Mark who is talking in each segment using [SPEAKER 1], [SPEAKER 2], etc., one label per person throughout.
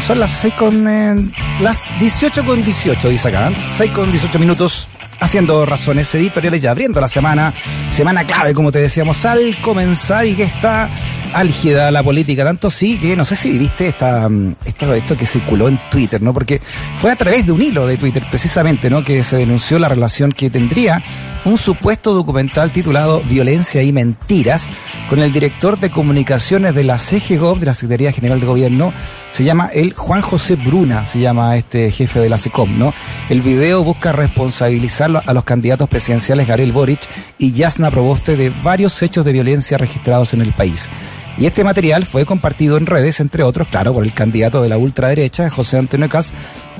[SPEAKER 1] Son las 6 con. Eh, las 18 con 18, dice acá. 6 con 18 minutos haciendo razones editoriales ya abriendo la semana, semana clave como te decíamos al comenzar y que está álgida la política, tanto sí que no sé si viste esta, esta, esto que circuló en Twitter, ¿no? Porque fue a través de un hilo de Twitter precisamente, ¿no? Que se denunció la relación que tendría un supuesto documental titulado Violencia y Mentiras con el director de comunicaciones de la CGGOV, de la Secretaría General de Gobierno, se llama el Juan José Bruna, se llama este jefe de la SECOM, ¿no? El video busca responsabilizar a los candidatos presidenciales Gabriel Boric y Yasna Proboste de varios hechos de violencia registrados en el país. Y este material fue compartido en redes, entre otros, claro, por el candidato de la ultraderecha, José Antonio Cas,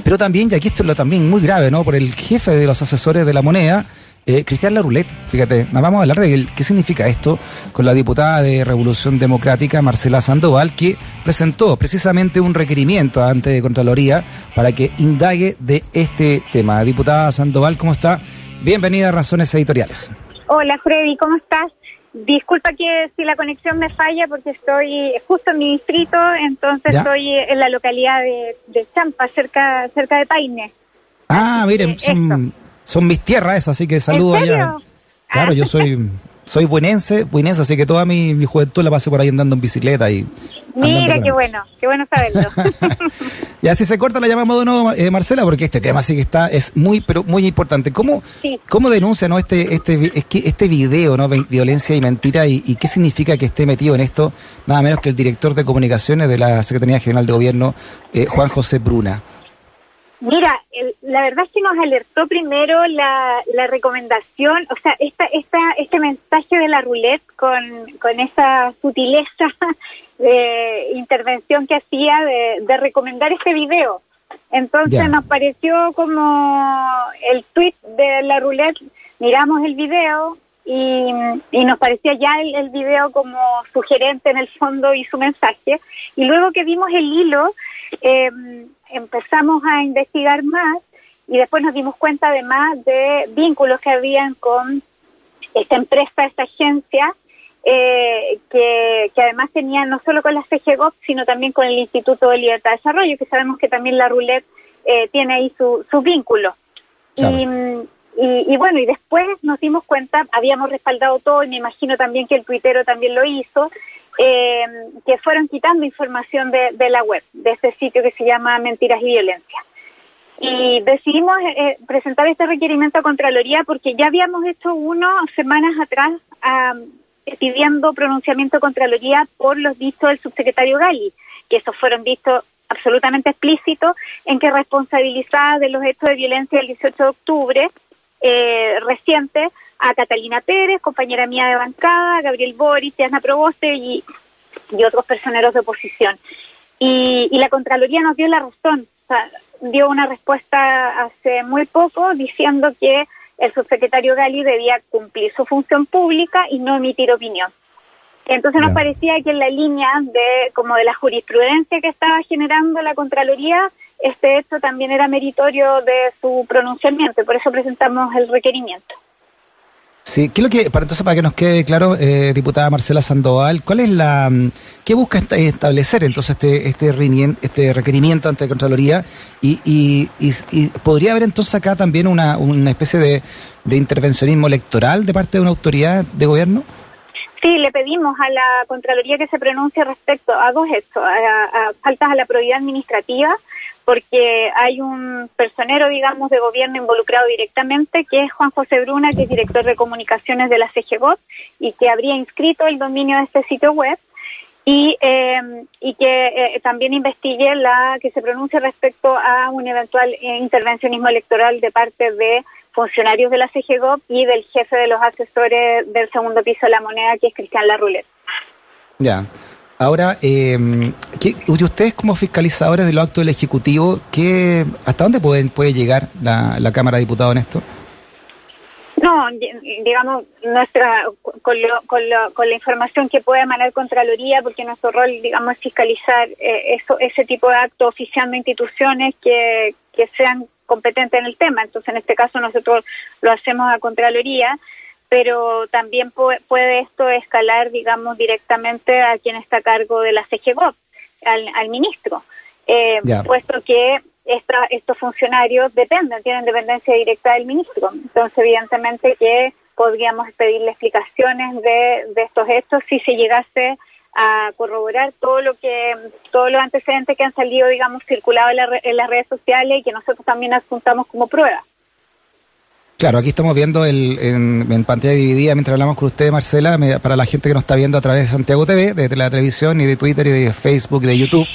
[SPEAKER 1] pero también, y aquí esto es lo también muy grave, ¿no? Por el jefe de los asesores de la moneda, eh, Cristian Laroulet, fíjate, vamos a hablar de qué significa esto con la diputada de Revolución Democrática, Marcela Sandoval, que presentó precisamente un requerimiento ante Contraloría para que indague de este tema. Diputada Sandoval, ¿cómo está? Bienvenida a Razones Editoriales.
[SPEAKER 2] Hola Freddy, ¿cómo estás? Disculpa que si la conexión me falla porque estoy justo en mi distrito, entonces estoy en la localidad de, Champa, cerca cerca de Paine.
[SPEAKER 1] Ah, miren, son, son, mis tierras esas, así que saludo allá. Claro, yo soy soy buenense, buenense, así que toda mi, mi, juventud la pasé por ahí andando en bicicleta y...
[SPEAKER 2] Mira, qué bueno, qué bueno saberlo.
[SPEAKER 1] y así se corta la llamada de nuevo, eh, Marcela, porque este tema sí que está, es muy, pero muy importante. ¿Cómo, cómo denuncia ¿no? este, este, este video, ¿no? violencia y mentira, y, y, qué significa que esté metido en esto, nada menos que el director de comunicaciones de la Secretaría General de Gobierno, eh, Juan José Bruna?
[SPEAKER 2] Mira, la verdad es que nos alertó primero la, la recomendación, o sea, esta, esta, este mensaje de la roulette con, con esa sutileza de intervención que hacía de, de recomendar este video. Entonces nos pareció como el tweet de la roulette, miramos el video y, y nos parecía ya el, el video como sugerente en el fondo y su mensaje. Y luego que vimos el hilo, eh, empezamos a investigar más y después nos dimos cuenta además de vínculos que habían con esta empresa, esta agencia, eh, que, que, además tenía no solo con la CGGOP, sino también con el Instituto de Libertad de Desarrollo, que sabemos que también la Roulette eh, tiene ahí su, su vínculo. Y, y, bueno, y después nos dimos cuenta, habíamos respaldado todo, y me imagino también que el tuitero también lo hizo, eh, que fueron quitando información de, de, la web, de este sitio que se llama Mentiras y Violencia. Y decidimos eh, presentar este requerimiento a Contraloría porque ya habíamos hecho uno semanas atrás pidiendo pronunciamiento a Contraloría por los dichos del subsecretario Gali, que esos fueron vistos absolutamente explícitos en que responsabilizaba de los hechos de violencia del 18 de octubre eh, reciente a Catalina Pérez, compañera mía de bancada, Gabriel Boris, Ana Proboste y, y otros personeros de oposición. Y, y, la Contraloría nos dio la razón, o sea, dio una respuesta hace muy poco diciendo que el subsecretario Gali debía cumplir su función pública y no emitir opinión. Entonces nos parecía que en la línea de como de la jurisprudencia que estaba generando la Contraloría, este hecho también era meritorio de su pronunciamiento y por eso presentamos el requerimiento.
[SPEAKER 1] Sí, ¿qué es lo que, para entonces, para que nos quede claro, eh, diputada Marcela Sandoval, ¿cuál es la, mm, qué busca establecer entonces este, este, este requerimiento ante la Contraloría? Y, y, y, podría haber entonces acá también una, una especie de, de intervencionismo electoral de parte de una autoridad de gobierno?
[SPEAKER 2] Sí, le pedimos a la Contraloría que se pronuncie respecto a dos hechos, a, faltas a la probidad administrativa, porque hay un personero, digamos, de gobierno involucrado directamente, que es Juan José Bruna, que es director de comunicaciones de la CGBOT y que habría inscrito el dominio de este sitio web. Y, eh, y que eh, también investigue la que se pronuncie respecto a un eventual eh, intervencionismo electoral de parte de funcionarios de la CGGOP y del jefe de los asesores del segundo piso de la moneda, que es Cristian Larroulet.
[SPEAKER 1] Ya. Ahora, eh, ustedes como fiscalizadores de los actos del Ejecutivo, ¿qué, ¿hasta dónde pueden, puede llegar la, Cámara de Diputados en esto?
[SPEAKER 2] No, digamos, nuestra con, lo, con, lo, con la información que puede emanar Contraloría, porque nuestro rol, digamos, es fiscalizar eh, ese tipo de actos oficiando instituciones que, que sean competente en el tema. Entonces, en este caso, nosotros lo hacemos a Contraloría, pero también puede, esto escalar, digamos, directamente a quien está a cargo de la CGGOP. Al, ministro, eh, puesto que estos funcionarios dependen, tienen dependencia directa del ministro. Entonces, evidentemente que podríamos pedirle explicaciones de, de estos hechos si se llegase a corroborar todo lo que todos los antecedentes que han salido, digamos, circulado en, las redes sociales y que nosotros también apuntamos como prueba.
[SPEAKER 1] Claro, aquí estamos viendo el, en, pantalla dividida mientras hablamos con usted, Marcela, para la gente que nos está viendo a través de Santiago TV, de la televisión y de Twitter y de Facebook y de YouTube,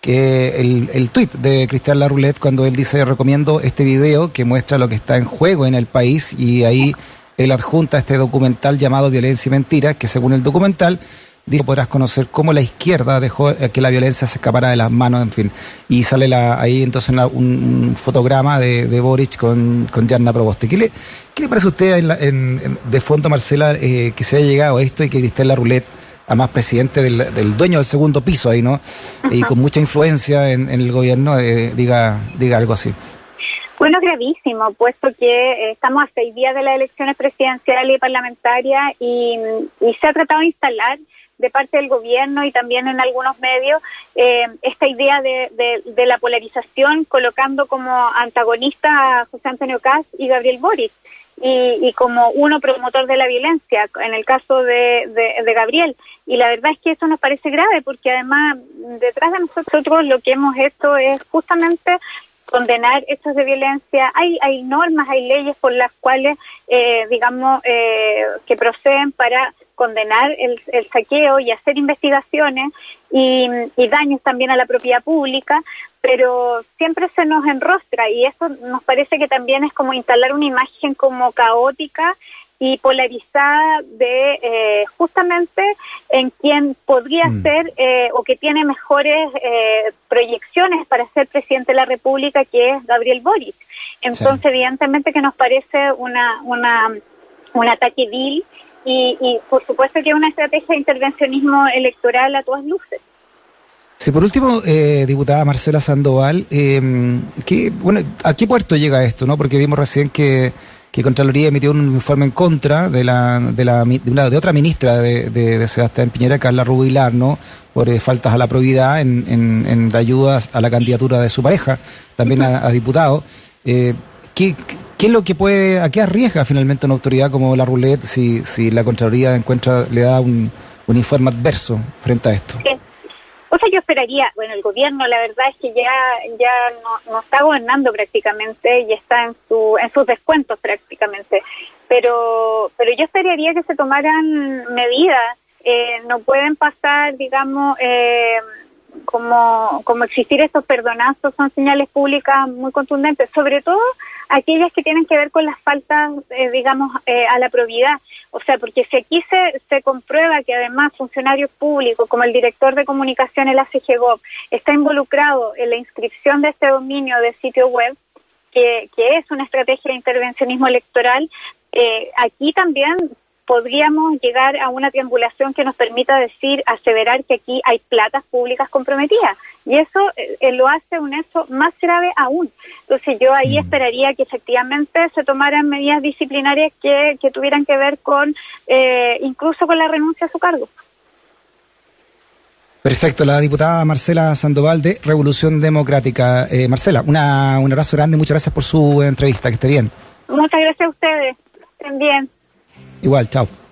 [SPEAKER 1] que el, el tweet de Cristian Laroulet cuando él dice recomiendo este video que muestra lo que está en juego en el país y ahí él adjunta este documental llamado Violencia y Mentiras, que según el documental dice, podrás conocer cómo la izquierda dejó eh, que la violencia se escapara de las manos, en fin. Y sale la, ahí entonces un, fotograma de, de, Boric con, con Jarna Proboste. ¿Qué le, ¿Qué le parece a usted en, de fondo, Marcela, eh, que se haya llegado a esto y que Cristel Laroulet, además presidente del, dueño del segundo piso ahí, ¿no? Y con mucha influencia en, el gobierno, eh, diga, diga algo así.
[SPEAKER 2] Bueno, gravísimo, puesto que estamos a seis días de las elecciones presidenciales y parlamentarias y se ha tratado de instalar de parte del gobierno y también en algunos medios eh, esta idea de, de, la polarización colocando como antagonista a José Antonio Caz y Gabriel Boric y, y, como uno promotor de la violencia en el caso de, de, Gabriel y la verdad es que eso nos parece grave porque además detrás de nosotros lo que hemos hecho es justamente condenar hechos de violencia. Hay, hay normas, hay leyes por las cuales, eh, digamos, eh, que proceden para condenar el, saqueo y hacer investigaciones y, daños también a la propiedad pública, pero siempre se nos enrostra y eso nos parece que también es como instalar una imagen como caótica y polarizada de eh, justamente en quien podría mm. ser eh, o que tiene mejores eh, proyecciones para ser presidente de la República, que es Gabriel Boric. Entonces, evidentemente que nos parece una, una, un ataque vil y, por supuesto que es una estrategia de intervencionismo electoral a todas luces.
[SPEAKER 1] Sí, por último, eh, diputada Marcela Sandoval, eh, bueno, ¿a qué puerto llega esto? no Porque vimos recién que, que Contraloría emitió un informe en contra de la de, la, de, de otra ministra de, de, Sebastián Piñera, Carla Rubilar, ¿no? por eh, faltas a la probidad en, en, en, ayudas a la candidatura de su pareja, también a, a diputado. ¿Qué, ¿Qué es lo que puede, a qué arriesga finalmente una autoridad como la Roulette si, si la Contraloría encuentra, le da un, un informe adverso frente a esto?
[SPEAKER 2] O sea, yo esperaría, bueno, el gobierno la verdad es que ya ya no, no, está gobernando prácticamente y está en su en sus descuentos prácticamente, pero pero yo esperaría que se tomaran medidas, eh, no pueden pasar, digamos, eh, como, como existir estos perdonazos son señales públicas muy contundentes, sobre todo aquellas que tienen que ver con las faltas, eh, digamos, eh, a la probidad. O sea, porque si aquí se, se comprueba que además funcionarios públicos, como el director de comunicación, el ACGGOP, está involucrado en la inscripción de este dominio de sitio web, que, que es una estrategia de intervencionismo electoral, eh, aquí también podríamos llegar a una triangulación que nos permita decir, aseverar que aquí hay platas públicas comprometidas. Y eso eh, lo hace un hecho más grave aún. Entonces yo ahí mm. esperaría que efectivamente se tomaran medidas disciplinarias que, que tuvieran que ver con, eh, incluso con la renuncia a su cargo.
[SPEAKER 1] Perfecto, la diputada Marcela Sandoval de Revolución Democrática. Eh, Marcela, una, un abrazo grande, muchas gracias por su entrevista, que esté bien.
[SPEAKER 2] Muchas gracias a ustedes, estén bien.
[SPEAKER 1] Igual, chao.